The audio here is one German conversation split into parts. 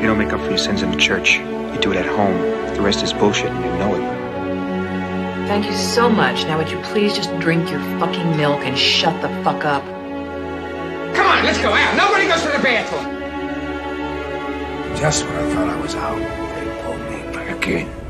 You don't make up for your sins in the church. You do it at home. The rest is bullshit and you know it. Thank you so much. Now would you please just drink your fucking milk and shut the fuck up? Come on, let's go out. Nobody goes to the bathroom. Just when I thought I was out, they pulled me back again.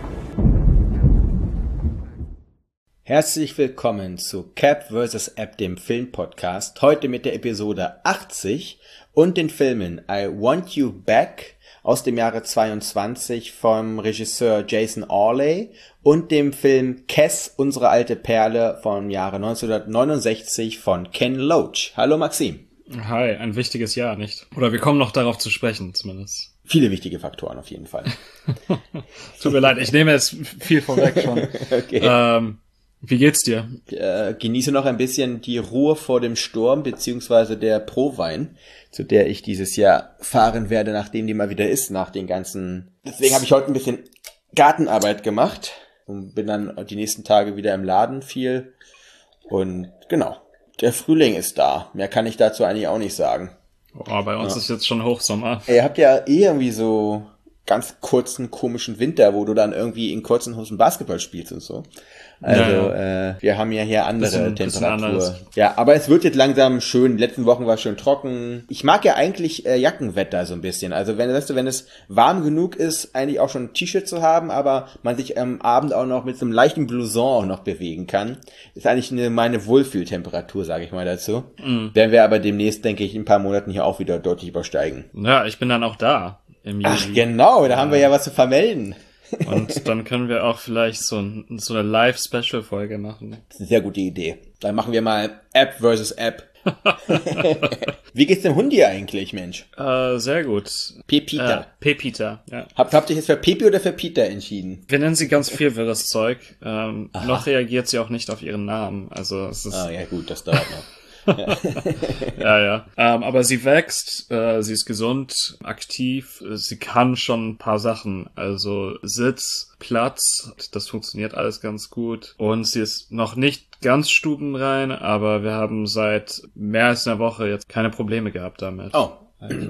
Herzlich willkommen zu Cap vs. App, dem Filmpodcast. Heute mit der Episode 80 und den Filmen I Want You Back aus dem Jahre 22 vom Regisseur Jason Orley und dem Film Cass, unsere alte Perle vom Jahre 1969 von Ken Loach. Hallo Maxim. Hi, ein wichtiges Jahr, nicht? Oder wir kommen noch darauf zu sprechen, zumindest. Viele wichtige Faktoren auf jeden Fall. Tut mir leid, ich nehme jetzt viel vorweg schon. okay. Ähm, wie geht's dir? Äh, genieße noch ein bisschen die Ruhe vor dem Sturm, beziehungsweise der Prowein, zu der ich dieses Jahr fahren werde, nachdem die mal wieder ist, nach den ganzen. Deswegen habe ich heute ein bisschen Gartenarbeit gemacht und bin dann die nächsten Tage wieder im Laden viel. Und genau, der Frühling ist da. Mehr kann ich dazu eigentlich auch nicht sagen. Oh, bei uns ja. ist jetzt schon Hochsommer. Ihr habt ja eh irgendwie so ganz kurzen, komischen Winter, wo du dann irgendwie in kurzen Hosen Basketball spielst und so. Also ja, Äh, wir haben ja hier andere bisschen, Temperatur. Bisschen ja, aber es wird jetzt langsam schön. Die letzten Wochen war es schön trocken. Ich mag ja eigentlich äh, Jackenwetter so ein bisschen. Also wenn, weißt du, wenn es warm genug ist, eigentlich auch schon ein T-Shirt zu haben, aber man sich am Abend auch noch mit so einem leichten Blouson auch noch bewegen kann, ist eigentlich eine, meine Wohlfühltemperatur, sage ich mal dazu. Mhm. Werden wir aber demnächst, denke ich, in ein paar Monaten hier auch wieder deutlich übersteigen. Ja, ich bin dann auch da. Ach genau, da haben wir ja was zu vermelden. Und dann können wir auch vielleicht so, ein, so eine Live-Special-Folge machen. Das ist eine sehr gute Idee. Dann machen wir mal App versus App. Wie geht's dem Hundi eigentlich, Mensch? Äh, sehr gut. Pepita. Äh, Pepita, ja. Habt, habt ihr jetzt für Pepi oder für Peter entschieden? Wir nennen sie ganz viel wirres Zeug. Ähm, noch reagiert sie auch nicht auf ihren Namen. Also es ist. Ah ja gut, das dauert noch. ja, ja. Ähm, aber sie wächst, äh, sie ist gesund, aktiv, sie kann schon ein paar Sachen. Also Sitz, Platz, das funktioniert alles ganz gut. Und sie ist noch nicht ganz stubenrein, aber wir haben seit mehr als einer Woche jetzt keine Probleme gehabt damit. Oh,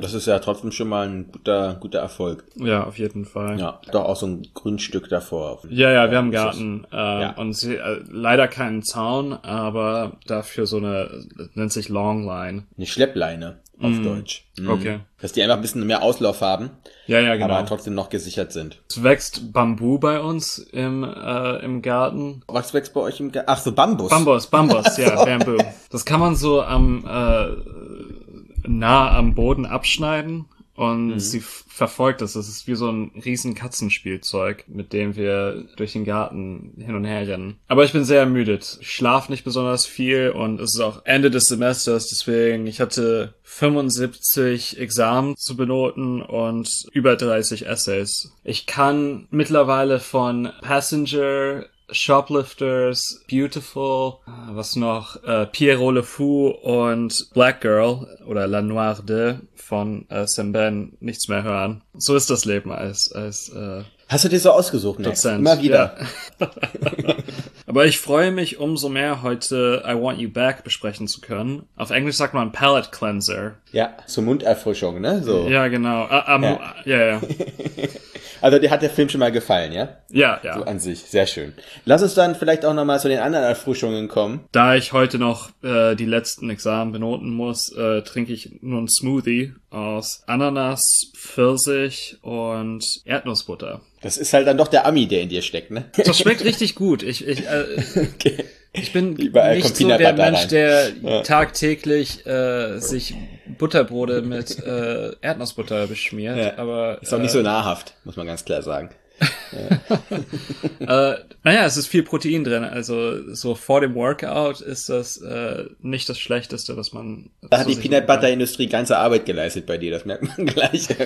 das ist ja trotzdem schon mal ein guter, guter Erfolg. Ja, auf jeden Fall. Ja, doch auch so ein Grundstück davor. Ja, ja, wir haben Garten. Äh, ja. Und sie, äh, leider keinen Zaun, aber dafür so eine, nennt sich Longline. Eine Schleppleine auf mm. Deutsch. Mhm. Okay. Dass die einfach ein bisschen mehr Auslauf haben. Ja, ja, genau. Aber trotzdem noch gesichert sind. Es wächst Bambu bei uns im, äh, im Garten. Was wächst bei euch im Garten? Ach so, Bambus. Bambus, Bambus, ja, Bamboo. Das kann man so am, äh, nah am Boden abschneiden und mhm. sie verfolgt das. Das ist wie so ein riesen Katzenspielzeug, mit dem wir durch den Garten hin und her rennen. Aber ich bin sehr ermüdet. Ich schlaf nicht besonders viel und es ist auch Ende des Semesters, deswegen ich hatte 75 Examen zu benoten und über 30 Essays. Ich kann mittlerweile von Passenger Shoplifters, Beautiful, äh, was noch, äh, Pierrot Le Fou und Black Girl oder La Noire de von äh, Ben nichts mehr hören. So ist das Leben als, als äh, Hast du dir so ausgesucht, Max? Immer wieder. Ja. Aber ich freue mich umso mehr, heute I Want You Back besprechen zu können. Auf Englisch sagt man Palate Cleanser. Ja, zur Munderfrischung, ne? So. Ja, genau. Uh, um, ja, ja. ja. Also dir hat der Film schon mal gefallen, ja? Ja, ja. So an sich, sehr schön. Lass uns dann vielleicht auch nochmal zu den anderen Erfrischungen kommen. Da ich heute noch äh, die letzten Examen benoten muss, äh, trinke ich nur ein Smoothie aus Ananas, Pfirsich und Erdnussbutter. Das ist halt dann doch der Ami, der in dir steckt, ne? Das schmeckt richtig gut. Ich, ich, äh, okay. Ich bin Überall nicht so der Mensch, der ja. tagtäglich äh, sich Butterbrote mit äh, Erdnussbutter beschmiert. Ja. Aber ist auch nicht so äh, nahrhaft, muss man ganz klar sagen. äh, naja, es ist viel Protein drin. Also so vor dem Workout ist das äh, nicht das Schlechteste, was man. Da hat die Peanut Butter Industrie ganze Arbeit geleistet bei dir. Das merkt man gleich.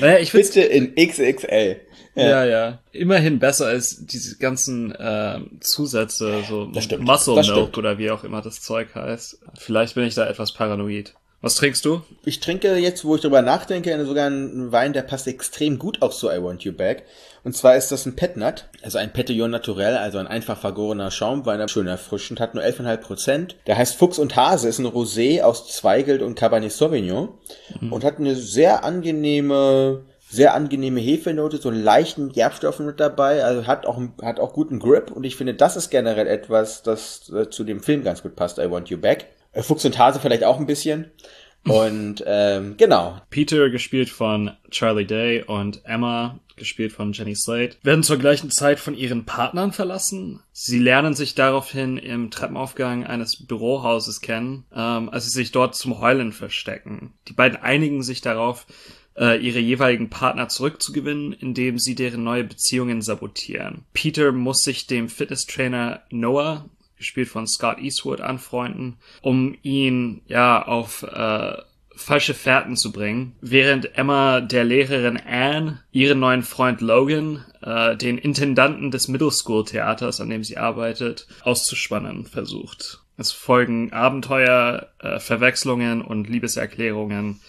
naja, ich Bitte in XXL. Ja. ja. Immerhin besser als diese ganzen äh, Zusätze, so stimmt. Muscle das Milk oder wie auch immer das Zeug heißt. Vielleicht bin ich da etwas paranoid. Was trinkst du? Ich trinke jetzt, wo ich drüber nachdenke, sogar einen Wein, der passt extrem gut auf so I Want You Back. Und zwar ist das ein Petnat, also ein Petillon Naturel, also ein einfach vergorener Schaumwein, schön erfrischend, hat nur 11,5 Prozent. Der heißt Fuchs und Hase, ist ein Rosé aus Zweigelt und Cabernet Sauvignon mhm. und hat eine sehr angenehme, sehr angenehme Hefenote, so einen leichten Gerbstoff mit dabei, also hat auch, hat auch guten Grip und ich finde, das ist generell etwas, das äh, zu dem Film ganz gut passt, I Want You Back. Äh, Fuchs und Hase vielleicht auch ein bisschen. Und ähm, genau. Peter gespielt von Charlie Day und Emma gespielt von Jenny Slate, werden zur gleichen Zeit von ihren Partnern verlassen. Sie lernen sich daraufhin im Treppenaufgang eines Bürohauses kennen, ähm, als sie sich dort zum Heulen verstecken. Die beiden einigen sich darauf, ihre jeweiligen Partner zurückzugewinnen, indem sie deren neue Beziehungen sabotieren. Peter muss sich dem Fitnesstrainer Noah gespielt von Scott Eastwood, anfreunden, um ihn ja auf äh, falsche Fährten zu bringen, während Emma der Lehrerin Anne ihren neuen Freund Logan, äh, den Intendanten des Middle School Theaters, an dem sie arbeitet, auszuspannen versucht. Es folgen Abenteuer, äh, Verwechslungen und Liebeserklärungen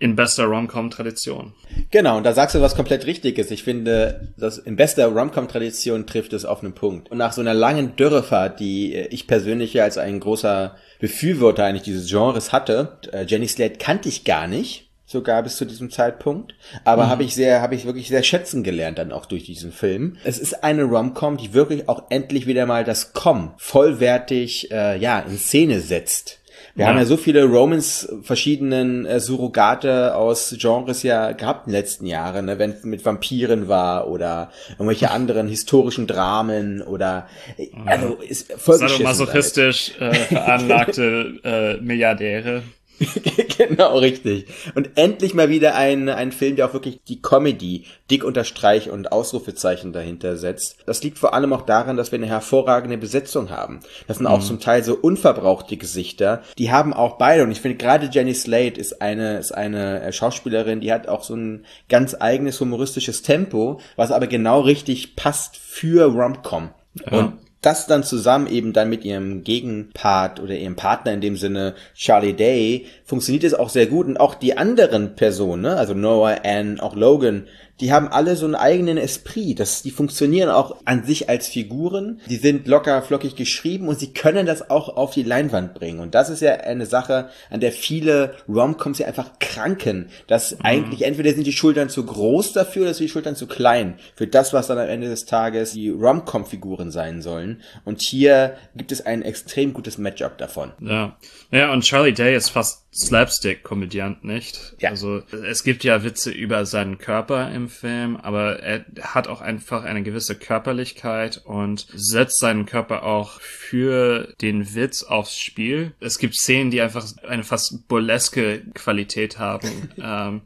in bester Rom-Com-Tradition. Genau, und da sagst du was komplett Richtiges. Ich finde, dass in bester Rom-Com-Tradition trifft es auf einen Punkt. Und nach so einer langen Dürrefahrt, die ich persönlich ja als ein großer Befürworter eigentlich dieses Genres hatte, äh, Jenny Slate kannte ich gar nicht sogar bis zu diesem Zeitpunkt. Aber mhm. habe ich sehr, habe ich wirklich sehr schätzen gelernt dann auch durch diesen Film. Es ist eine Rom-Com, die wirklich auch endlich wieder mal das Com vollwertig äh, ja in Szene setzt. Wir ja. haben ja so viele Romans verschiedenen äh, Surrogate aus Genres ja gehabt in den letzten Jahren, ne? wenn es mit Vampiren war oder irgendwelche anderen historischen Dramen oder äh, also ist voll masochistisch äh, veranlagte äh, Milliardäre. genau, richtig. Und endlich mal wieder ein, ein Film, der auch wirklich die Comedy dick unterstreicht und Ausrufezeichen dahinter setzt. Das liegt vor allem auch daran, dass wir eine hervorragende Besetzung haben. Das sind mhm. auch zum Teil so unverbrauchte Gesichter. Die haben auch beide, und ich finde gerade Jenny Slate ist eine, ist eine äh, Schauspielerin, die hat auch so ein ganz eigenes humoristisches Tempo, was aber genau richtig passt für Romcom. Ja. Und das dann zusammen eben dann mit ihrem Gegenpart oder ihrem Partner in dem Sinne Charlie Day funktioniert es auch sehr gut und auch die anderen Personen, ne? also Noah, Anne, auch Logan, die haben alle so einen eigenen Esprit. Das, die funktionieren auch an sich als Figuren. Die sind locker flockig geschrieben und sie können das auch auf die Leinwand bringen. Und das ist ja eine Sache, an der viele Romcoms ja einfach kranken. Dass mhm. eigentlich entweder sind die Schultern zu groß dafür oder sind die Schultern zu klein für das, was dann am Ende des Tages die Romcom-Figuren sein sollen. Und hier gibt es ein extrem gutes Matchup davon. Ja. Ja, und Charlie Day ist fast Slapstick-Komödiant, nicht? Ja. Also es gibt ja Witze über seinen Körper im Film, aber er hat auch einfach eine gewisse Körperlichkeit und setzt seinen Körper auch für den Witz aufs Spiel. Es gibt Szenen, die einfach eine fast burleske Qualität haben. ähm,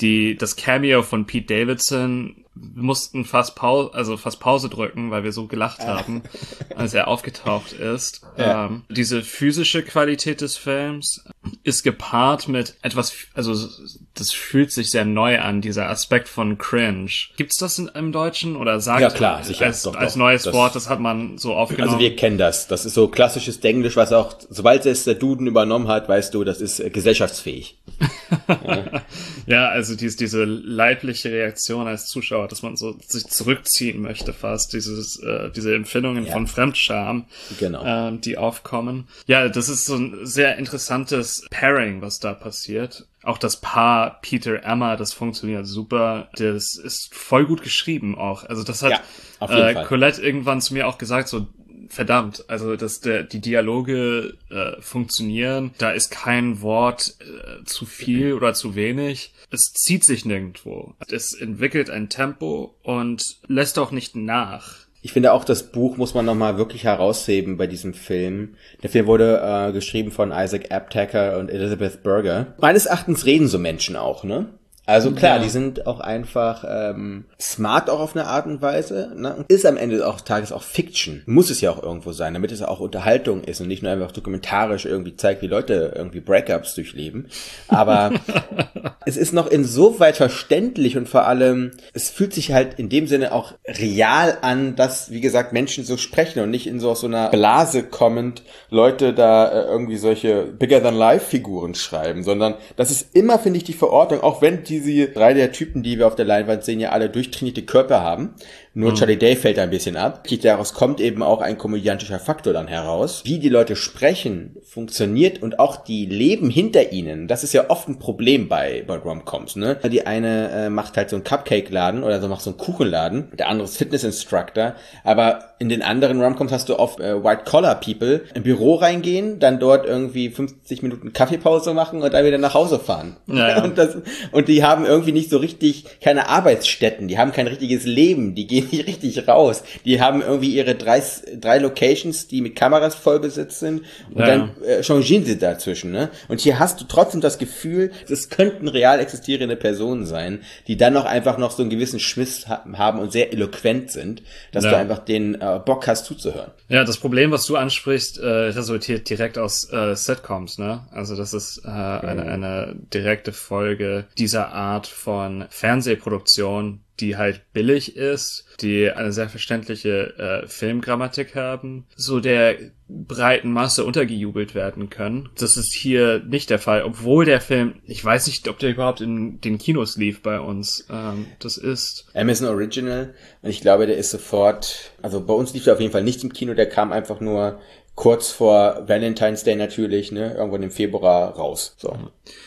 die, das Cameo von Pete Davidson mussten fast Pause, also fast Pause drücken, weil wir so gelacht haben, als er aufgetaucht ist. Ja. Ähm, diese physische Qualität des Films ist gepaart mit etwas, also das fühlt sich sehr neu an, dieser Aspekt von Cringe. Gibt's das in, im Deutschen oder sagt ja klar, sicher, als, doch, als neues das, Wort, das hat man so aufgenommen? Also wir kennen das. Das ist so klassisches Denglisch, was auch, sobald es der Duden übernommen hat, weißt du, das ist äh, gesellschaftsfähig. ja. ja, also dies, diese leibliche Reaktion als Zuschauer dass man so sich zurückziehen möchte fast, dieses, äh, diese Empfindungen ja. von Fremdscham, genau. ähm, die aufkommen. Ja, das ist so ein sehr interessantes Pairing, was da passiert. Auch das Paar Peter Emma, das funktioniert super. Das ist voll gut geschrieben auch. Also das hat ja, äh, Colette irgendwann zu mir auch gesagt, so verdammt, also dass der, die Dialoge äh, funktionieren, da ist kein Wort äh, zu viel oder zu wenig. Es zieht sich nirgendwo. Es entwickelt ein Tempo und lässt auch nicht nach. Ich finde auch, das Buch muss man nochmal wirklich herausheben bei diesem Film. Der Film wurde äh, geschrieben von Isaac Aptaker und Elizabeth Berger. Meines Erachtens reden so Menschen auch, ne? Also klar, ja. die sind auch einfach ähm, smart auch auf eine Art und Weise. Ne? Ist am Ende auch Tages auch Fiction. Muss es ja auch irgendwo sein, damit es auch Unterhaltung ist und nicht nur einfach dokumentarisch irgendwie zeigt, wie Leute irgendwie Breakups durchleben. Aber es ist noch insoweit verständlich und vor allem, es fühlt sich halt in dem Sinne auch real an, dass, wie gesagt, Menschen so sprechen und nicht in so aus so einer Blase kommend Leute da äh, irgendwie solche Bigger-than-Life-Figuren schreiben, sondern das ist immer, finde ich, die Verordnung, auch wenn die diese drei der Typen, die wir auf der Leinwand sehen, ja alle durchtrainierte Körper haben. Nur mhm. Charlie Day fällt ein bisschen ab. Daraus kommt eben auch ein komödiantischer Faktor dann heraus. Wie die Leute sprechen, funktioniert und auch die Leben hinter ihnen, das ist ja oft ein Problem bei, bei Romcoms, ne? Die eine äh, macht halt so einen Cupcake-Laden oder so macht so einen Kuchenladen, der andere ist Fitness-Instructor, aber in den anderen Romcoms hast du oft äh, White-Collar-People im Büro reingehen, dann dort irgendwie 50 Minuten Kaffeepause machen und dann wieder nach Hause fahren. Ja, ja. Und, das, und die haben irgendwie nicht so richtig keine Arbeitsstätten, die haben kein richtiges Leben, die gehen nicht richtig raus. Die haben irgendwie ihre drei, drei Locations, die mit Kameras voll besetzt sind und ja. dann äh, changieren sie dazwischen. Ne? Und hier hast du trotzdem das Gefühl, es könnten real existierende Personen sein, die dann noch einfach noch so einen gewissen Schmiss haben und sehr eloquent sind, dass ja. du einfach den äh, Bock hast zuzuhören. Ja, das Problem, was du ansprichst, äh, resultiert direkt aus äh, Sitcoms. Ne? Also das ist äh, eine, eine direkte Folge dieser Art von Fernsehproduktion, die halt billig ist, die eine sehr verständliche äh, Filmgrammatik haben, so der breiten Masse untergejubelt werden können. Das ist hier nicht der Fall, obwohl der Film, ich weiß nicht, ob der überhaupt in den Kinos lief bei uns. Ähm, das ist Amazon Original und ich glaube, der ist sofort, also bei uns lief der auf jeden Fall nicht im Kino, der kam einfach nur kurz vor Valentine's Day natürlich, ne, irgendwann im Februar raus. So,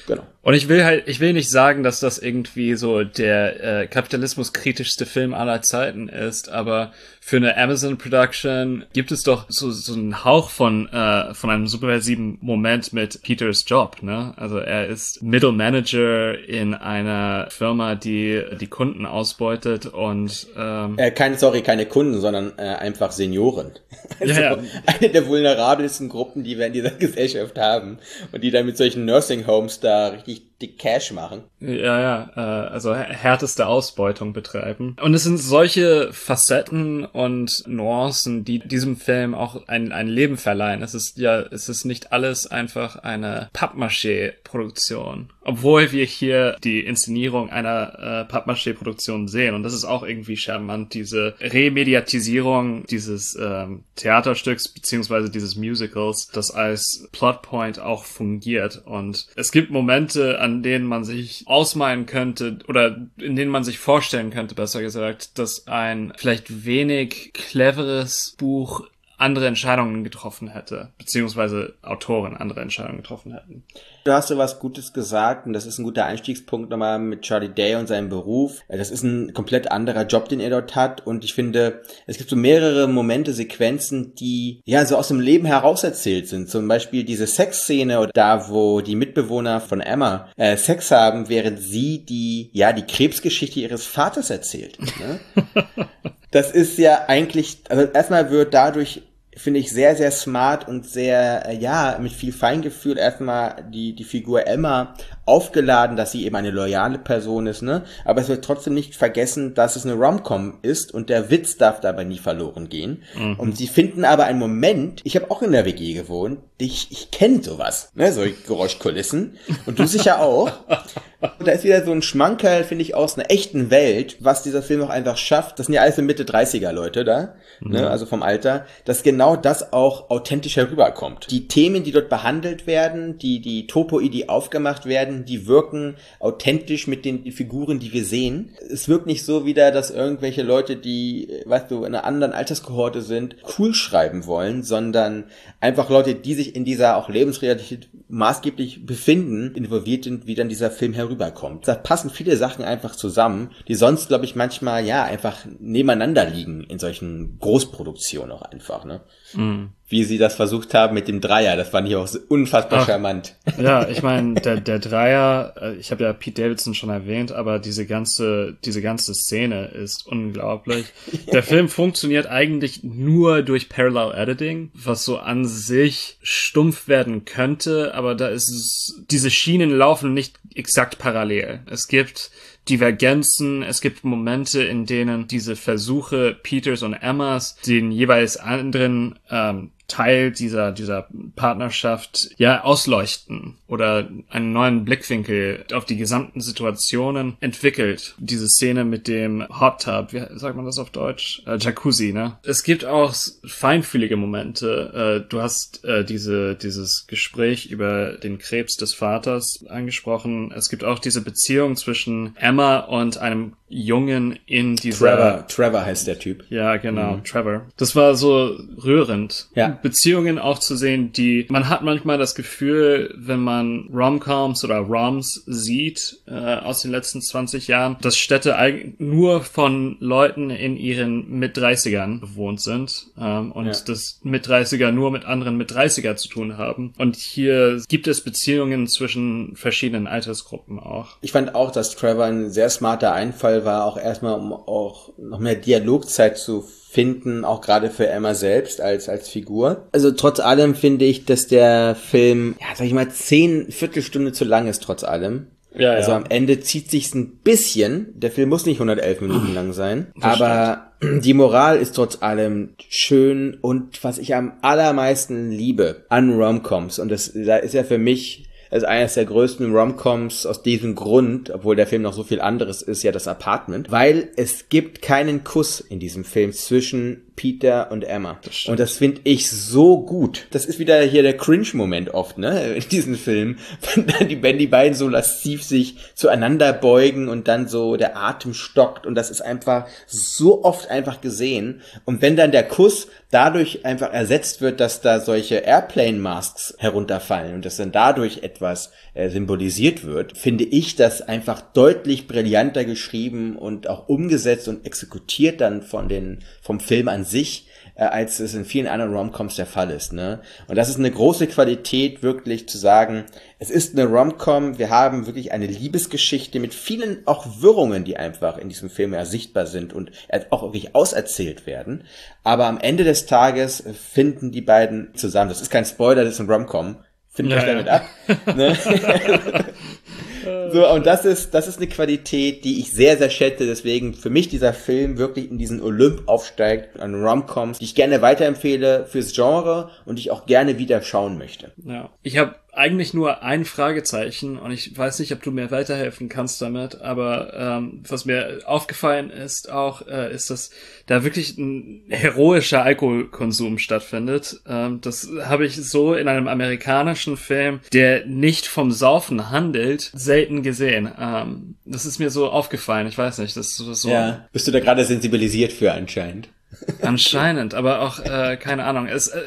genau. Und ich will halt, ich will nicht sagen, dass das irgendwie so der äh, kapitalismuskritischste Film aller Zeiten ist, aber für eine Amazon Production gibt es doch so, so einen Hauch von, äh, von einem subversiven Moment mit Peters Job, ne? Also er ist Middle Manager in einer Firma, die die Kunden ausbeutet und ähm, äh, keine, sorry, keine Kunden, sondern äh, einfach Senioren. Also ja, ja. eine der vulnerabelsten Gruppen, die wir in dieser Gesellschaft haben und die dann mit solchen Nursing Homes da richtig qui dick Cash machen. Ja, ja, äh, also härteste Ausbeutung betreiben. Und es sind solche Facetten und Nuancen, die diesem Film auch ein, ein Leben verleihen. Es ist ja, es ist nicht alles einfach eine Pappmaché-Produktion. Obwohl wir hier die Inszenierung einer äh, Pappmaché-Produktion sehen. Und das ist auch irgendwie charmant, diese Remediatisierung dieses ähm, Theaterstücks beziehungsweise dieses Musicals, das als Plotpoint auch fungiert. Und es gibt Momente, an an denen man sich ausmalen könnte oder in denen man sich vorstellen könnte, besser gesagt, dass ein vielleicht wenig cleveres Buch andere Entscheidungen getroffen hätte, beziehungsweise Autoren andere Entscheidungen getroffen hätten. Du hast so was Gutes gesagt und das ist ein guter Einstiegspunkt nochmal mit Charlie Day und seinem Beruf. Das ist ein komplett anderer Job, den er dort hat und ich finde, es gibt so mehrere Momente, Sequenzen, die ja so aus dem Leben heraus erzählt sind. Zum Beispiel diese Sexszene oder da, wo die Mitbewohner von Emma äh, Sex haben, während sie die, ja, die Krebsgeschichte ihres Vaters erzählt. Ne? das ist ja eigentlich, also erstmal wird dadurch finde ich sehr, sehr smart und sehr, äh, ja, mit viel Feingefühl erstmal die, die Figur Emma aufgeladen, dass sie eben eine loyale Person ist, ne? Aber es wird trotzdem nicht vergessen, dass es eine Romcom ist und der Witz darf dabei nie verloren gehen. Mhm. Und sie finden aber einen Moment, ich habe auch in der WG gewohnt, ich, ich kenne sowas, ne? So Geräuschkulissen. Und du sicher auch. Und da ist wieder so ein Schmankerl, finde ich, aus einer echten Welt, was dieser Film auch einfach schafft. Das sind ja alles so Mitte 30er Leute da, ne? mhm. ne? Also vom Alter, dass genau das auch authentisch herüberkommt. Die Themen, die dort behandelt werden, die, die Topoi, die aufgemacht werden, die wirken authentisch mit den Figuren, die wir sehen. Es wirkt nicht so wieder, dass irgendwelche Leute, die, weißt du, in einer anderen Alterskohorte sind, cool schreiben wollen, sondern einfach Leute, die sich in dieser auch Lebensrealität maßgeblich befinden, involviert sind, wie dann dieser Film herüberkommt. Da passen viele Sachen einfach zusammen, die sonst, glaube ich, manchmal ja einfach nebeneinander liegen in solchen Großproduktionen auch einfach, ne? Mm wie sie das versucht haben mit dem Dreier. Das fand ich auch so unfassbar Ach, charmant. Ja, ich meine, der, der Dreier, äh, ich habe ja Pete Davidson schon erwähnt, aber diese ganze, diese ganze Szene ist unglaublich. Der Film funktioniert eigentlich nur durch Parallel Editing, was so an sich stumpf werden könnte, aber da ist es, diese Schienen laufen nicht exakt parallel. Es gibt Divergenzen, es gibt Momente, in denen diese Versuche Peters und Emmas den jeweils anderen ähm, Teil dieser, dieser Partnerschaft ja ausleuchten oder einen neuen Blickwinkel auf die gesamten Situationen entwickelt. Diese Szene mit dem Hot Tub, wie sagt man das auf Deutsch? Äh, Jacuzzi, ne? Es gibt auch feinfühlige Momente. Äh, du hast äh, diese, dieses Gespräch über den Krebs des Vaters angesprochen. Es gibt auch diese Beziehung zwischen Emma und einem Jungen in dieser... Trevor, Trevor heißt der Typ. Ja, genau, mhm. Trevor. Das war so rührend. Ja. Beziehungen auch zu sehen, die man hat manchmal das Gefühl, wenn man Romcoms oder Roms sieht äh, aus den letzten 20 Jahren, dass Städte eigentlich nur von Leuten in ihren mit 30ern bewohnt sind ähm, und ja. dass mit 30er nur mit anderen mit 30er zu tun haben. Und hier gibt es Beziehungen zwischen verschiedenen Altersgruppen auch. Ich fand auch, dass Trevor ein sehr smarter Einfall war, auch erstmal um auch noch mehr Dialogzeit zu finden, auch gerade für Emma selbst als, als Figur. Also trotz allem finde ich, dass der Film, ja, sag ich mal, zehn Viertelstunde zu lang ist, trotz allem. Ja, also ja. am Ende zieht sich's ein bisschen. Der Film muss nicht 111 Minuten lang sein. Das aber die Moral ist trotz allem schön und was ich am allermeisten liebe an Romcoms und das da ist ja für mich ist eines der größten Romcoms aus diesem Grund, obwohl der Film noch so viel anderes ist, ja das Apartment, weil es gibt keinen Kuss in diesem Film zwischen Peter und Emma. Das und das finde ich so gut. Das ist wieder hier der Cringe-Moment oft, ne, in diesem Film, wenn dann die, wenn die beiden so lasziv sich zueinander beugen und dann so der Atem stockt und das ist einfach so oft einfach gesehen. Und wenn dann der Kuss dadurch einfach ersetzt wird, dass da solche Airplane-Masks herunterfallen und das dann dadurch etwas äh, symbolisiert wird, finde ich das einfach deutlich brillanter geschrieben und auch umgesetzt und exekutiert dann von den, vom Film an sich, äh, als es in vielen anderen Romcoms der Fall ist. Ne? Und das ist eine große Qualität, wirklich zu sagen, es ist eine Romcom, wir haben wirklich eine Liebesgeschichte mit vielen auch Wirrungen, die einfach in diesem Film ja sichtbar sind und auch wirklich auserzählt werden. Aber am Ende des Tages finden die beiden zusammen. Das ist kein Spoiler, das ist ein Romcom. Findet ja, euch damit ja. ab. Ne? So, und das ist, das ist eine Qualität, die ich sehr, sehr schätze. Deswegen für mich dieser Film wirklich in diesen Olymp aufsteigt an Romcoms, die ich gerne weiterempfehle fürs Genre und die ich auch gerne wieder schauen möchte. Ja. Ich habe eigentlich nur ein Fragezeichen und ich weiß nicht, ob du mir weiterhelfen kannst damit, aber ähm, was mir aufgefallen ist auch, äh, ist, dass da wirklich ein heroischer Alkoholkonsum stattfindet. Ähm, das habe ich so in einem amerikanischen Film, der nicht vom Saufen handelt, selten gesehen. Ähm, das ist mir so aufgefallen, ich weiß nicht, das ist so. Ja, bist du da gerade sensibilisiert für anscheinend? Anscheinend, aber auch äh, keine Ahnung. Es, äh,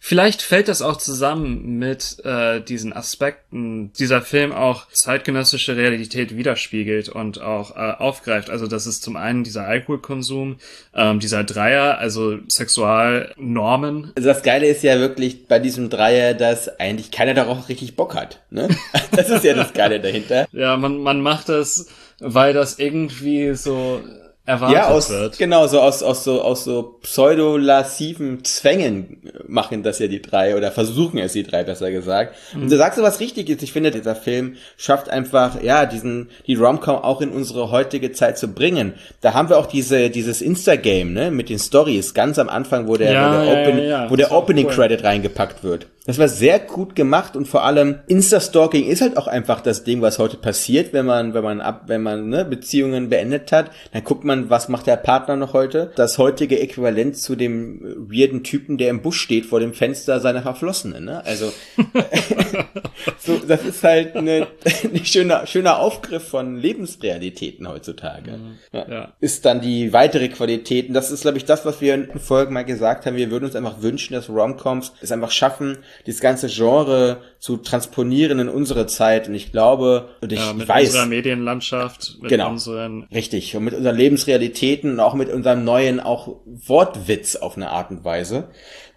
vielleicht fällt das auch zusammen mit äh, diesen Aspekten, dieser Film auch zeitgenössische Realität widerspiegelt und auch äh, aufgreift. Also das ist zum einen dieser Alkoholkonsum, ähm, dieser Dreier, also Sexualnormen. Also das Geile ist ja wirklich bei diesem Dreier, dass eigentlich keiner darauf richtig Bock hat. Ne? Das ist ja das Geile dahinter. Ja, man man macht das, weil das irgendwie so erwartet ja, aus, wird. Genau, so aus, aus so, aus so pseudolassiven Zwängen machen das ja die drei oder versuchen es die drei besser gesagt. Mhm. Und du sagst so was Richtiges. Ich finde, dieser Film schafft einfach, ja, diesen, die Romcom auch in unsere heutige Zeit zu bringen. Da haben wir auch diese, dieses Insta-Game, ne, mit den Stories ganz am Anfang, wo der, ja, wo der, ja, Open, ja, wo der Opening cool. Credit reingepackt wird. Das war sehr gut gemacht und vor allem Insta-Stalking ist halt auch einfach das Ding, was heute passiert, wenn man, wenn man ab, wenn man ne, Beziehungen beendet hat, dann guckt man, was macht der Partner noch heute? Das heutige Äquivalent zu dem weirden Typen, der im Busch steht vor dem Fenster seiner Verflossenen. Ne? Also so, das ist halt eine, eine schöner, schöner Aufgriff von Lebensrealitäten heutzutage. Mhm. Ja. ja. Ist dann die weitere Qualität. Und das ist, glaube ich, das, was wir in Folgen mal gesagt haben. Wir würden uns einfach wünschen, dass Romcoms es einfach schaffen, dieses ganze Genre zu transponieren in unsere Zeit. Und ich glaube, und ich, ja, mit weiß. unserer Medienlandschaft, mit genau, unseren. Richtig. Und mit unseren Lebensrealitäten und auch mit unserem neuen auch Wortwitz auf eine Art und Weise.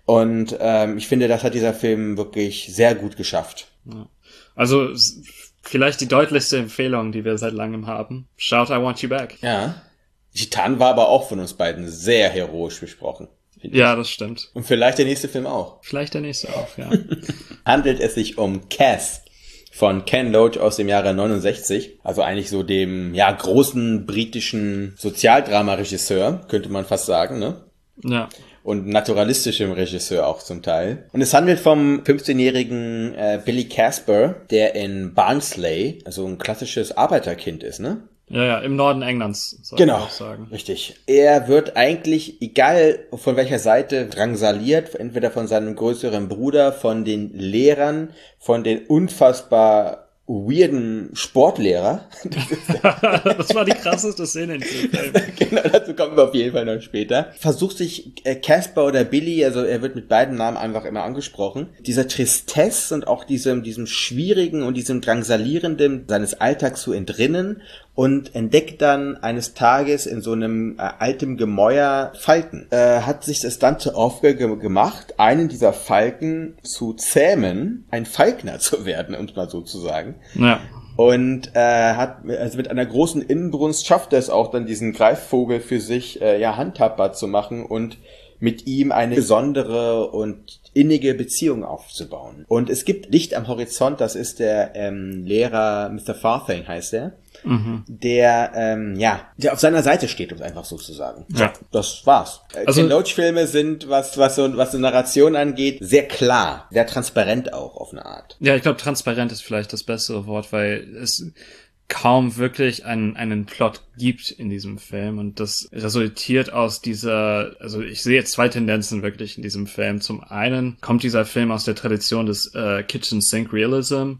Und ähm, ich finde, das hat dieser Film wirklich sehr gut geschafft. Ja. Also vielleicht die deutlichste Empfehlung, die wir seit langem haben. Shout I Want You Back. Ja. Titan war aber auch von uns beiden sehr heroisch besprochen. Ja, das stimmt. Und vielleicht der nächste Film auch. Vielleicht der nächste auch, ja. Handelt es sich um Cass von Ken Loach aus dem Jahre 69, also eigentlich so dem ja großen britischen Sozialdrama-Regisseur, könnte man fast sagen, ne? Ja und naturalistischem Regisseur auch zum Teil. Und es handelt vom 15-jährigen äh, Billy Casper, der in Barnsley, also ein klassisches Arbeiterkind ist, ne? Ja, ja, im Norden Englands, soll genau, ich auch sagen. Richtig. Er wird eigentlich, egal von welcher Seite, drangsaliert, entweder von seinem größeren Bruder, von den Lehrern, von den unfassbar weirden Sportlehrer. das war die krasseste Szene in diesem Film. genau, dazu kommen wir auf jeden Fall noch später. Versucht sich äh, Casper oder Billy, also er wird mit beiden Namen einfach immer angesprochen, dieser Tristesse und auch diesem, diesem schwierigen und diesem drangsalierenden seines Alltags zu entrinnen und entdeckt dann eines Tages in so einem äh, altem Gemäuer Falken. Äh, hat sich das dann zur Aufgabe gemacht, einen dieser Falken zu zähmen, ein Falkner zu werden, um es mal so zu sagen. Ja. Und äh, hat also mit einer großen Inbrunst schafft er es auch dann diesen Greifvogel für sich äh, ja handhabbar zu machen und mit ihm eine besondere und innige Beziehung aufzubauen. Und es gibt Licht am Horizont, das ist der ähm, Lehrer Mr. Farthing heißt er mhm. der ähm, ja, der auf seiner Seite steht, um es einfach so zu sagen. Ja. Das war's. Äh, also, Ken Loach-Filme sind, was, was so, was so Narration angeht, sehr klar, sehr transparent auch auf eine Art. Ja, ich glaube, transparent ist vielleicht das bessere Wort, weil es kaum wirklich einen, einen Plot gibt in diesem Film und das resultiert aus dieser, also ich sehe jetzt zwei Tendenzen wirklich in diesem Film. Zum einen kommt dieser Film aus der Tradition des äh, Kitchen Sink Realism,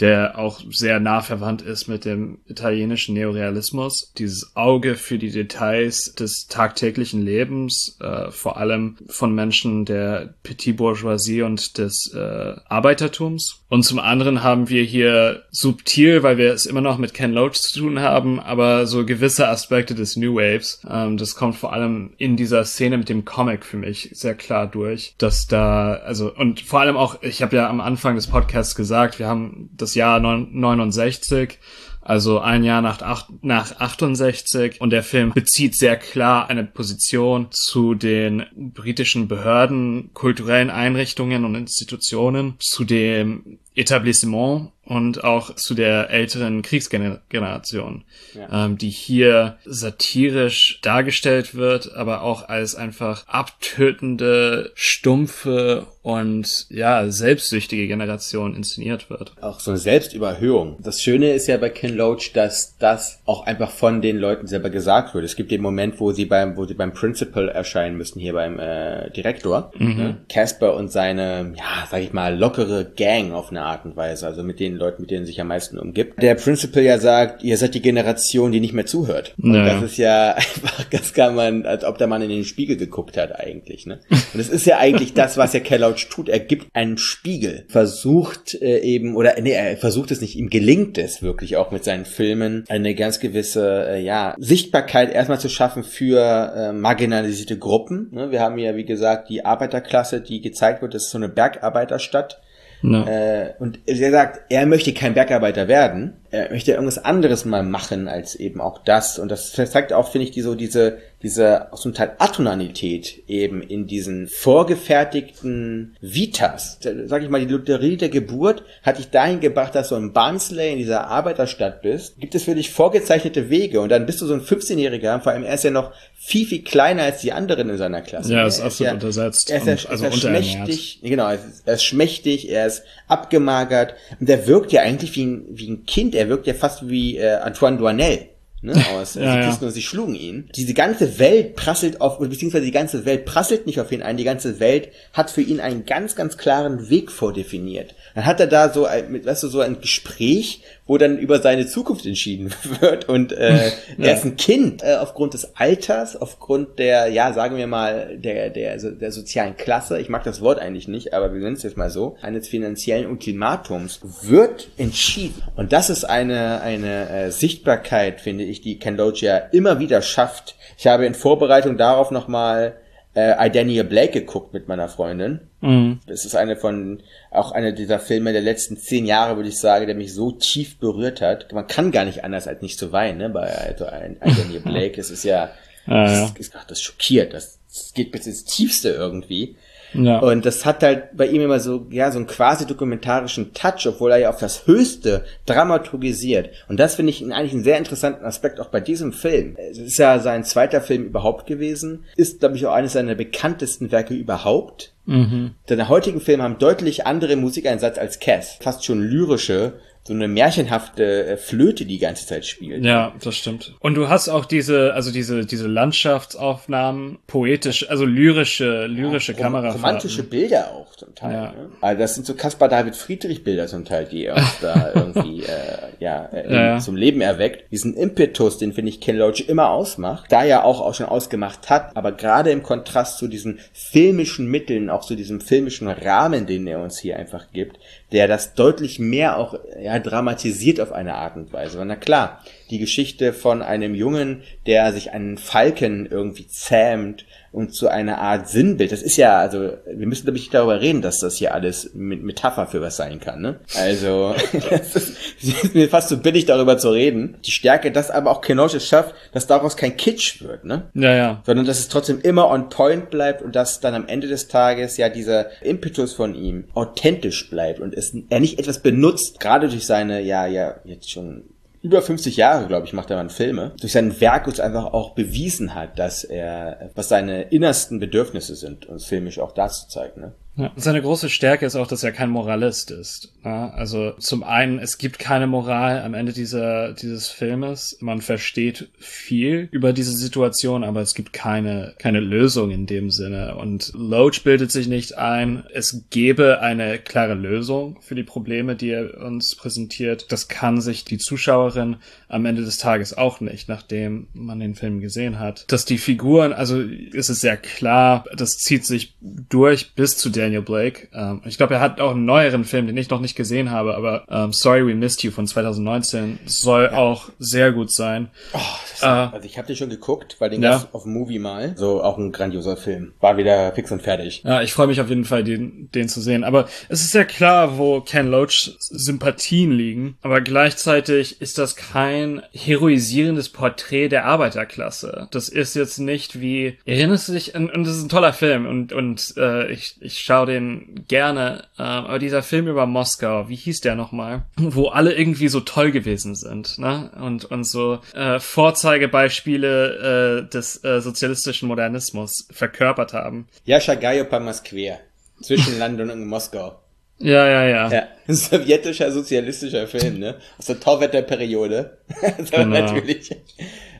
der auch sehr nah verwandt ist mit dem italienischen Neorealismus. Dieses Auge für die Details des tagtäglichen Lebens, äh, vor allem von Menschen der Petit Bourgeoisie und des äh, Arbeitertums. Und zum anderen haben wir hier subtil, weil wir es immer noch mit Ken Loach zu tun haben, aber so gewisse Aspekte des New Waves. Ähm, das kommt vor allem in dieser Szene mit dem Comic für mich sehr klar durch, dass da, also, und vor allem auch, ich habe ja am Anfang des Podcasts gesagt, wir haben das das Jahr 69, also ein Jahr nach, nach 68 und der Film bezieht sehr klar eine Position zu den britischen Behörden, kulturellen Einrichtungen und Institutionen, zu dem Etablissement und auch zu der älteren Kriegsgeneration, ja. ähm, die hier satirisch dargestellt wird, aber auch als einfach abtötende, stumpfe und ja, selbstsüchtige Generation inszeniert wird. Auch so eine Selbstüberhöhung. Das Schöne ist ja bei Ken Loach, dass das auch einfach von den Leuten selber gesagt wird. Es gibt den Moment, wo sie beim, wo sie beim Principal erscheinen müssen, hier beim äh, Direktor. Mhm. Ne? Casper und seine, ja, sag ich mal, lockere Gang auf eine Art und Weise, also mit den Leuten, mit denen sich am meisten umgibt. Der Principal ja sagt, ihr seid die Generation, die nicht mehr zuhört. Und naja. das ist ja einfach, das kann man, als ob der Mann in den Spiegel geguckt hat eigentlich. Ne? Und es ist ja eigentlich das, was der Kellouch tut. Er gibt einen Spiegel, versucht äh, eben, oder nee, er versucht es nicht, ihm gelingt es wirklich auch mit seinen Filmen, eine ganz gewisse äh, ja, Sichtbarkeit erstmal zu schaffen für äh, marginalisierte Gruppen. Ne? Wir haben ja, wie gesagt, die Arbeiterklasse, die gezeigt wird, das ist so eine Bergarbeiterstadt No. Äh, und er sagt, er möchte kein Bergarbeiter werden, er möchte irgendwas anderes mal machen als eben auch das. Und das zeigt auch, finde ich, die so diese diese zum Teil Atonalität eben in diesen vorgefertigten Vitas. Sag ich mal, die Lotterie der Geburt hat dich dahin gebracht, dass du in Barnsley, in dieser Arbeiterstadt bist. Gibt es für dich vorgezeichnete Wege und dann bist du so ein 15-Jähriger, vor allem er ist ja noch viel, viel kleiner als die anderen in seiner Klasse. Ja, er ist absolut ja, untersetzt. Er ist, und, also er ist schmächtig, genau, er ist, er ist schmächtig, er ist abgemagert und er wirkt ja eigentlich wie ein, wie ein Kind, er wirkt ja fast wie äh, Antoine Douanel ne, aus. ja, sie küssten ja. und sie schlugen ihn. Diese ganze Welt prasselt auf, beziehungsweise die ganze Welt prasselt nicht auf ihn ein, die ganze Welt hat für ihn einen ganz, ganz klaren Weg vordefiniert. Dann hat er da so ein, weißt du, so ein Gespräch, wo dann über seine Zukunft entschieden wird und äh, ja. er ist ein Kind äh, aufgrund des Alters, aufgrund der, ja, sagen wir mal, der, der, der sozialen Klasse, ich mag das Wort eigentlich nicht, aber wir nennen es jetzt mal so, eines finanziellen Ultimatums, wird entschieden. Und das ist eine, eine äh, Sichtbarkeit, finde ich, die Ken Loach ja immer wieder schafft. Ich habe in Vorbereitung darauf nochmal äh, I, Daniel Blake geguckt mit meiner Freundin. Mhm. Das ist eine von, auch einer dieser Filme der letzten zehn Jahre, würde ich sagen, der mich so tief berührt hat. Man kann gar nicht anders als nicht zu weinen, ne, bei also, I, I, Daniel Blake. Es ist ja, ah, ja. Das, das schockiert. Das, das geht bis ins Tiefste irgendwie. Ja. Und das hat halt bei ihm immer so, ja, so einen quasi dokumentarischen Touch, obwohl er ja auf das Höchste dramaturgisiert. Und das finde ich eigentlich einen sehr interessanten Aspekt auch bei diesem Film. Es ist ja sein zweiter Film überhaupt gewesen, ist, glaube ich, auch eines seiner bekanntesten Werke überhaupt. Mhm. Deine heutigen Filme haben deutlich andere Musikeinsatz als Cass. Fast schon lyrische so eine märchenhafte äh, Flöte die ganze Zeit spielt. Ja, das stimmt. Und du hast auch diese, also diese, diese Landschaftsaufnahmen, poetisch, also lyrische, lyrische ja, Kamera. Romantische Bilder auch zum Teil. Ja. Ne? Also das sind so Caspar David Friedrich Bilder zum Teil, die er uns da irgendwie, äh, ja, äh, ja, zum Leben erweckt. Diesen Impetus, den finde ich Ken Loach immer ausmacht, da ja auch, auch schon ausgemacht hat, aber gerade im Kontrast zu diesen filmischen Mitteln, auch zu diesem filmischen Rahmen, den er uns hier einfach gibt, der das deutlich mehr auch ja, dramatisiert auf eine Art und Weise. Na klar, die Geschichte von einem Jungen, der sich einen Falken irgendwie zähmt und zu einer Art Sinnbild. Das ist ja, also, wir müssen glaube ich darüber reden, dass das hier alles mit Metapher für was sein kann, ne? Also, das ist, ist mir fast so billig darüber zu reden. Die Stärke, dass aber auch Kenosha schafft, dass daraus kein Kitsch wird, ne? Ja, ja. Sondern dass es trotzdem immer on point bleibt und dass dann am Ende des Tages ja dieser Impetus von ihm authentisch bleibt und es, er nicht etwas benutzt, gerade durch seine, ja, ja, jetzt schon über 50 Jahre, glaube ich, macht er mal Filme, durch sein Werk uns einfach auch bewiesen hat, dass er, was seine innersten Bedürfnisse sind, uns filmisch auch dazu zeigt, ne? Ja. Seine große Stärke ist auch, dass er kein Moralist ist. Ja, also zum einen, es gibt keine Moral am Ende dieser, dieses Filmes. Man versteht viel über diese Situation, aber es gibt keine, keine Lösung in dem Sinne. Und Loach bildet sich nicht ein, es gäbe eine klare Lösung für die Probleme, die er uns präsentiert. Das kann sich die Zuschauerin am Ende des Tages auch nicht, nachdem man den Film gesehen hat. Dass die Figuren, also ist es sehr klar, das zieht sich durch bis zu der Daniel Blake. Ähm, ich glaube, er hat auch einen neueren Film, den ich noch nicht gesehen habe, aber ähm, Sorry We Missed You von 2019 soll ja. auch sehr gut sein. Oh, äh, also ich habe den schon geguckt, weil den ja. auf Movie mal. So auch ein grandioser Film. War wieder fix und fertig. Ja, ich freue mich auf jeden Fall, den, den zu sehen. Aber es ist sehr klar, wo Ken Loach Sympathien liegen. Aber gleichzeitig ist das kein heroisierendes Porträt der Arbeiterklasse. Das ist jetzt nicht wie, erinnerst du dich, und, und das ist ein toller Film und, und äh, ich, ich schaue den gerne. Äh, aber dieser Film über Moskau, wie hieß der nochmal? Wo alle irgendwie so toll gewesen sind, ne? Und, und so äh, Vorzeigebeispiele äh, des äh, sozialistischen Modernismus verkörpert haben. Ja, Shagayo по Moskwe. Zwischen London und Moskau. Ja, ja, ja. ja. Ein sowjetischer sozialistischer Film, ne? Aus der Torwetterperiode. genau. natürlich.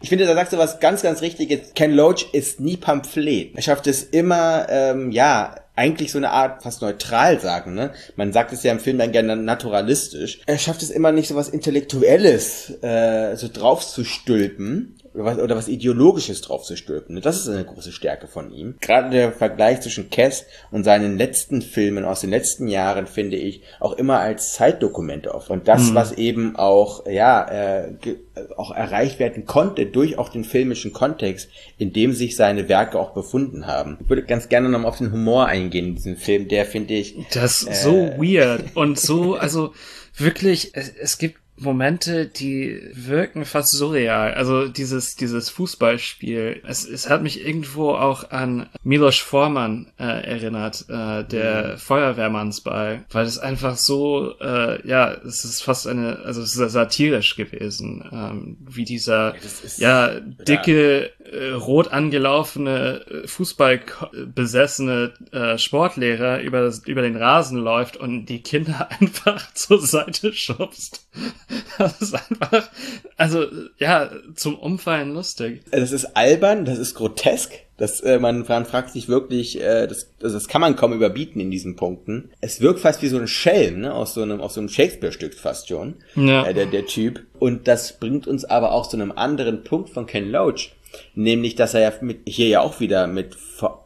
Ich finde, da sagst du was ganz, ganz Richtiges. Ken Loach ist nie Pamphlet. Er schafft es immer, ähm, ja, eigentlich so eine Art fast neutral sagen, ne? Man sagt es ja im Film dann gerne naturalistisch. Er schafft es immer nicht so was Intellektuelles äh, so draufzustülpen, was, oder was Ideologisches drauf zu stülpen. Das ist eine große Stärke von ihm. Gerade der Vergleich zwischen Cass und seinen letzten Filmen aus den letzten Jahren finde ich auch immer als Zeitdokumente auf. Und das, mhm. was eben auch, ja, äh, auch erreicht werden konnte durch auch den filmischen Kontext, in dem sich seine Werke auch befunden haben. Ich würde ganz gerne noch mal auf den Humor eingehen in diesem Film. Der finde ich. Das ist äh, so weird und so, also wirklich, es, es gibt Momente, die wirken fast surreal. Also dieses, dieses Fußballspiel. Es, es hat mich irgendwo auch an Milos Forman äh, erinnert, äh, der mhm. Feuerwehrmannsball, weil es einfach so, äh, ja, es ist fast eine, also es ist satirisch gewesen, ähm, wie dieser, ja, ja dicke, äh, rot angelaufene, äh, Fußballbesessene äh, Sportlehrer über, das, über den Rasen läuft und die Kinder einfach zur Seite schubst. Das ist einfach, also ja, zum Umfallen lustig. Das ist albern, das ist grotesk. Das, äh, man, man fragt sich wirklich, äh, das, also das kann man kaum überbieten in diesen Punkten. Es wirkt fast wie so ein Schelm, ne, aus so einem, aus so einem Shakespeare-Stück fast schon, ja. äh, der, der Typ. Und das bringt uns aber auch zu einem anderen Punkt von Ken Loach, nämlich, dass er ja mit, hier ja auch wieder mit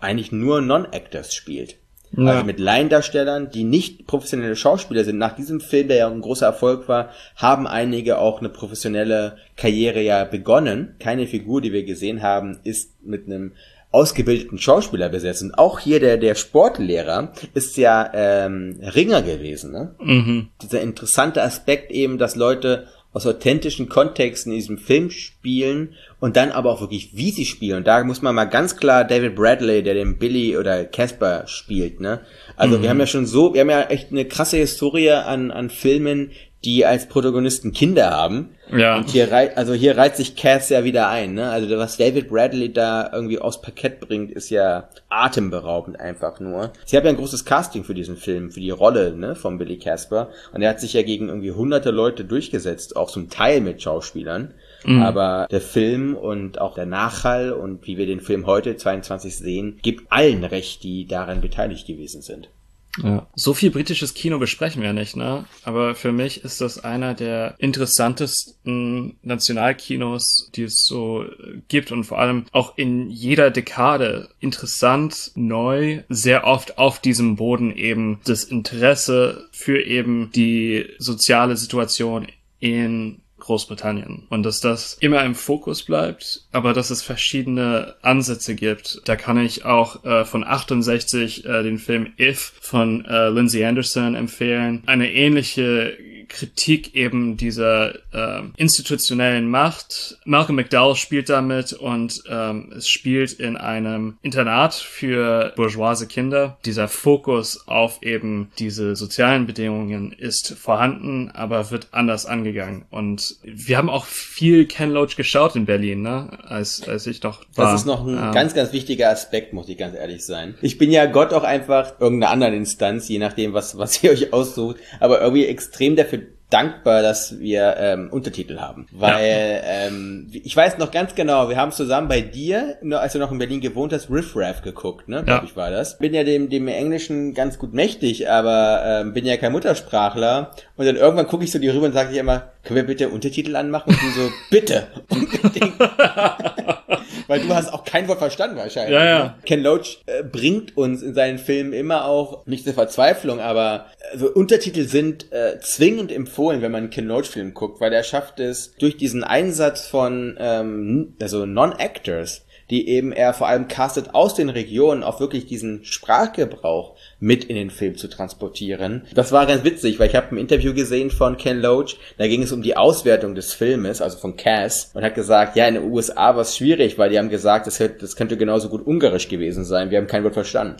eigentlich nur Non-Actors spielt. Ja. Also mit Laiendarstellern, die nicht professionelle Schauspieler sind. Nach diesem Film, der ja ein großer Erfolg war, haben einige auch eine professionelle Karriere ja begonnen. Keine Figur, die wir gesehen haben, ist mit einem ausgebildeten Schauspieler besetzt. Und auch hier der, der Sportlehrer ist ja ähm, Ringer gewesen. Ne? Mhm. Dieser interessante Aspekt eben, dass Leute aus authentischen Kontexten in diesem Film spielen und dann aber auch wirklich, wie sie spielen. Und da muss man mal ganz klar David Bradley, der den Billy oder Casper spielt, ne? Also mhm. wir haben ja schon so, wir haben ja echt eine krasse Historie an, an Filmen, die als Protagonisten Kinder haben. Ja. Und hier reiht, also hier reiht sich Cass ja wieder ein, ne? Also was David Bradley da irgendwie aufs Parkett bringt, ist ja atemberaubend einfach nur. Sie haben ja ein großes Casting für diesen Film, für die Rolle, ne, von Billy Casper. Und er hat sich ja gegen irgendwie hunderte Leute durchgesetzt, auch zum Teil mit Schauspielern. Mhm. Aber der Film und auch der Nachhall und wie wir den Film heute 22 sehen, gibt allen recht, die daran beteiligt gewesen sind. Ja. So viel britisches Kino besprechen wir nicht, ne? Aber für mich ist das einer der interessantesten Nationalkinos, die es so gibt und vor allem auch in jeder Dekade interessant, neu, sehr oft auf diesem Boden eben das Interesse für eben die soziale Situation in Großbritannien. Und dass das immer im Fokus bleibt, aber dass es verschiedene Ansätze gibt. Da kann ich auch äh, von 68 äh, den Film If von äh, Lindsay Anderson empfehlen. Eine ähnliche Kritik eben dieser äh, institutionellen Macht. Malcolm McDowell spielt damit und ähm, es spielt in einem Internat für bourgeoise Kinder. Dieser Fokus auf eben diese sozialen Bedingungen ist vorhanden, aber wird anders angegangen. Und wir haben auch viel Ken Loach geschaut in Berlin, ne? als, als ich noch war. Das ist noch ein ähm, ganz, ganz wichtiger Aspekt, muss ich ganz ehrlich sein. Ich bin ja Gott auch einfach irgendeiner anderen Instanz, je nachdem, was, was ihr euch aussucht, aber irgendwie extrem dafür dankbar, dass wir ähm, Untertitel haben. Weil ja. ähm, ich weiß noch ganz genau, wir haben zusammen bei dir, als du noch in Berlin gewohnt hast, Riff Raff geguckt, ne? Glaube ja. ich war das. Bin ja dem, dem Englischen ganz gut mächtig, aber ähm, bin ja kein Muttersprachler. Und dann irgendwann gucke ich so die rüber und sage ich immer, können wir bitte Untertitel anmachen? Und du so, bitte, unbedingt. Weil du hast auch kein Wort verstanden wahrscheinlich. Ja, ja. Ken Loach äh, bringt uns in seinen Filmen immer auch, nicht zur Verzweiflung, aber also Untertitel sind äh, zwingend empfohlen, wenn man einen Ken Loach-Film guckt, weil er schafft es durch diesen Einsatz von ähm, also Non-Actors, die eben er vor allem castet aus den Regionen auf wirklich diesen Sprachgebrauch mit in den Film zu transportieren. Das war ganz witzig, weil ich habe ein Interview gesehen von Ken Loach, da ging es um die Auswertung des Filmes, also von Cass, und hat gesagt, ja, in den USA war es schwierig, weil die haben gesagt, das, hätte, das könnte genauso gut ungarisch gewesen sein, wir haben kein Wort verstanden.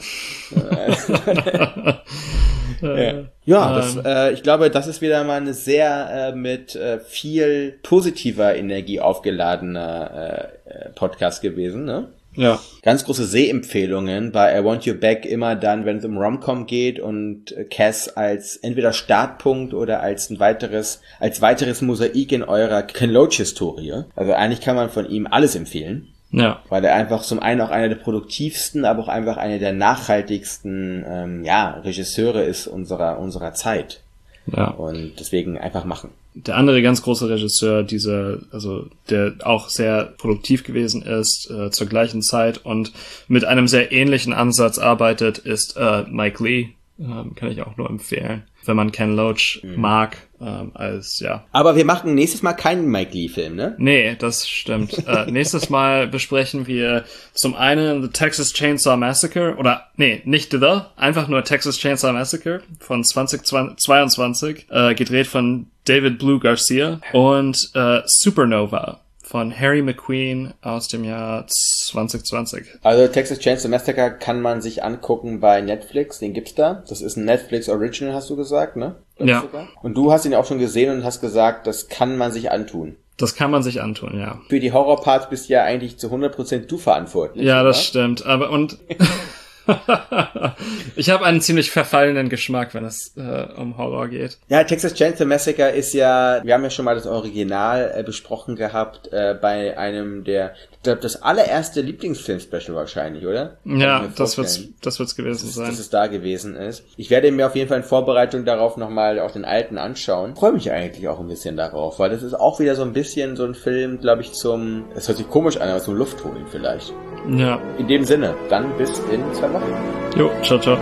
ja, ja das, äh, ich glaube, das ist wieder mal eine sehr äh, mit äh, viel positiver Energie aufgeladener äh, äh, Podcast gewesen, ne? Ja. Ganz große Sehempfehlungen bei I Want You Back immer dann, wenn es um Romcom geht und Cass als entweder Startpunkt oder als ein weiteres, als weiteres Mosaik in eurer Ken Loach Historie. Also eigentlich kann man von ihm alles empfehlen. Ja. Weil er einfach zum einen auch einer der produktivsten, aber auch einfach einer der nachhaltigsten, ähm, ja, Regisseure ist unserer, unserer Zeit. Ja. Und deswegen einfach machen der andere ganz große Regisseur, dieser, also der auch sehr produktiv gewesen ist äh, zur gleichen Zeit und mit einem sehr ähnlichen Ansatz arbeitet, ist äh, Mike Lee. Ähm, kann ich auch nur empfehlen, wenn man Ken Loach mhm. mag, ähm, als ja. Aber wir machen nächstes Mal keinen Mike Lee-Film, ne? Nee, das stimmt. äh, nächstes Mal besprechen wir zum einen The Texas Chainsaw Massacre oder nee, nicht The, einfach nur Texas Chainsaw Massacre von 2022, äh, gedreht von David Blue Garcia und äh, Supernova von Harry McQueen aus dem Jahr 2020. Also Texas Chainsaw Massacre kann man sich angucken bei Netflix, den gibt's da. Das ist ein Netflix Original, hast du gesagt, ne? ja. Und du hast ihn auch schon gesehen und hast gesagt, das kann man sich antun. Das kann man sich antun, ja. Für die Horrorparts bist ja eigentlich zu 100% du verantwortlich. Ja, das oder? stimmt. Aber und ich habe einen ziemlich verfallenen Geschmack, wenn es äh, um Horror geht. Ja, Texas Chainsaw Massacre ist ja, wir haben ja schon mal das Original äh, besprochen gehabt äh, bei einem der, ich glaube, das allererste Lieblingsfilm-Special wahrscheinlich, oder? Ja, das wird's, das wird's gewesen dass, sein. Dass es da gewesen ist. Ich werde mir auf jeden Fall in Vorbereitung darauf nochmal auch den alten anschauen. Freue mich eigentlich auch ein bisschen darauf, weil das ist auch wieder so ein bisschen so ein Film, glaube ich, zum, es hört sich komisch an, aber zum Luftholen vielleicht. Ja. In dem Sinne, dann bis in zwei Wochen. Jo, ciao, ciao.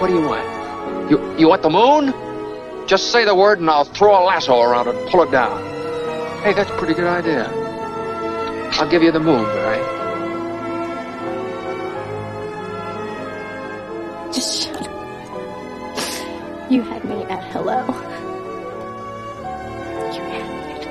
What do you want? You, you want the moon? Just say the word and I'll throw a lasso around it and pull it down. Hey, that's a pretty good idea. I'll give you the moon, all right? Just shut up. You had me at hello.